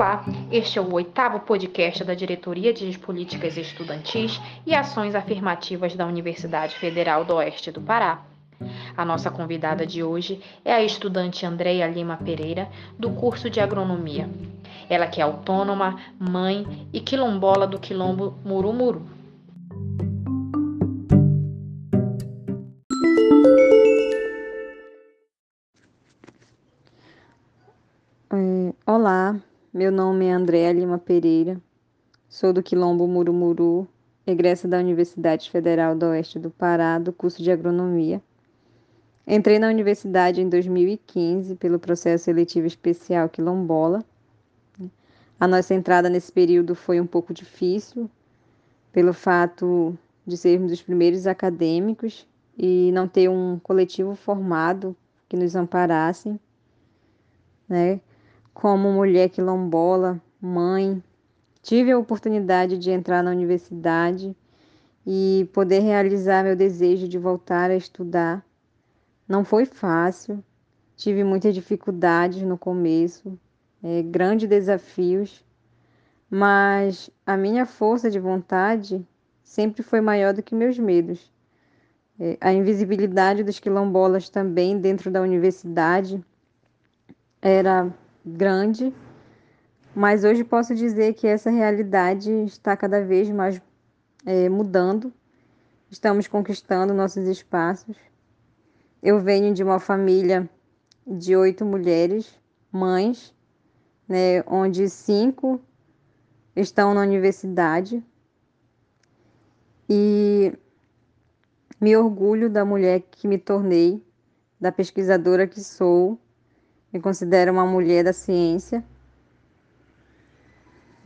Olá, este é o oitavo podcast da Diretoria de Políticas Estudantis e Ações Afirmativas da Universidade Federal do Oeste do Pará. A nossa convidada de hoje é a estudante Andreia Lima Pereira, do curso de Agronomia. Ela que é autônoma, mãe e quilombola do quilombo Murumuru. Olá, meu nome é Andréa Lima Pereira, sou do Quilombo Murumuru, egressa da Universidade Federal do Oeste do Pará, do curso de Agronomia. Entrei na universidade em 2015 pelo processo seletivo especial Quilombola. A nossa entrada nesse período foi um pouco difícil, pelo fato de sermos os primeiros acadêmicos e não ter um coletivo formado que nos amparasse, né? Como mulher quilombola, mãe, tive a oportunidade de entrar na universidade e poder realizar meu desejo de voltar a estudar. Não foi fácil, tive muitas dificuldades no começo, é, grandes desafios, mas a minha força de vontade sempre foi maior do que meus medos. É, a invisibilidade dos quilombolas também dentro da universidade era grande, mas hoje posso dizer que essa realidade está cada vez mais é, mudando, estamos conquistando nossos espaços. Eu venho de uma família de oito mulheres, mães, né, onde cinco estão na universidade e me orgulho da mulher que me tornei, da pesquisadora que sou me considero uma mulher da ciência.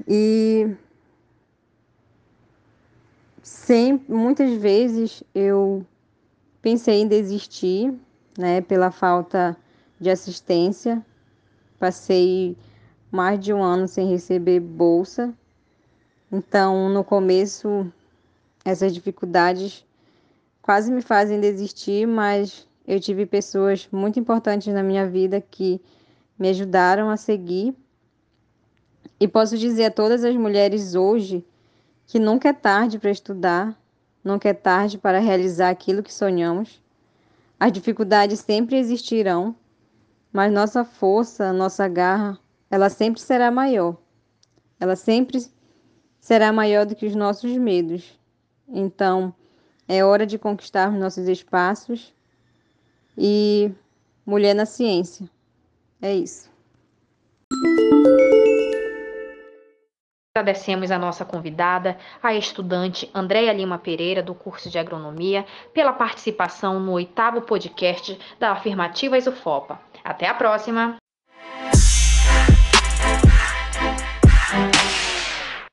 E sempre, muitas vezes eu pensei em desistir, né, pela falta de assistência. Passei mais de um ano sem receber bolsa. Então, no começo, essas dificuldades quase me fazem desistir, mas eu tive pessoas muito importantes na minha vida que me ajudaram a seguir. E posso dizer a todas as mulheres hoje que nunca é tarde para estudar, nunca é tarde para realizar aquilo que sonhamos. As dificuldades sempre existirão, mas nossa força, nossa garra, ela sempre será maior. Ela sempre será maior do que os nossos medos. Então, é hora de conquistar os nossos espaços e Mulher na Ciência. É isso. Agradecemos a nossa convidada, a estudante Andréia Lima Pereira, do curso de Agronomia, pela participação no oitavo podcast da Afirmativas UFOPA. Até a próxima!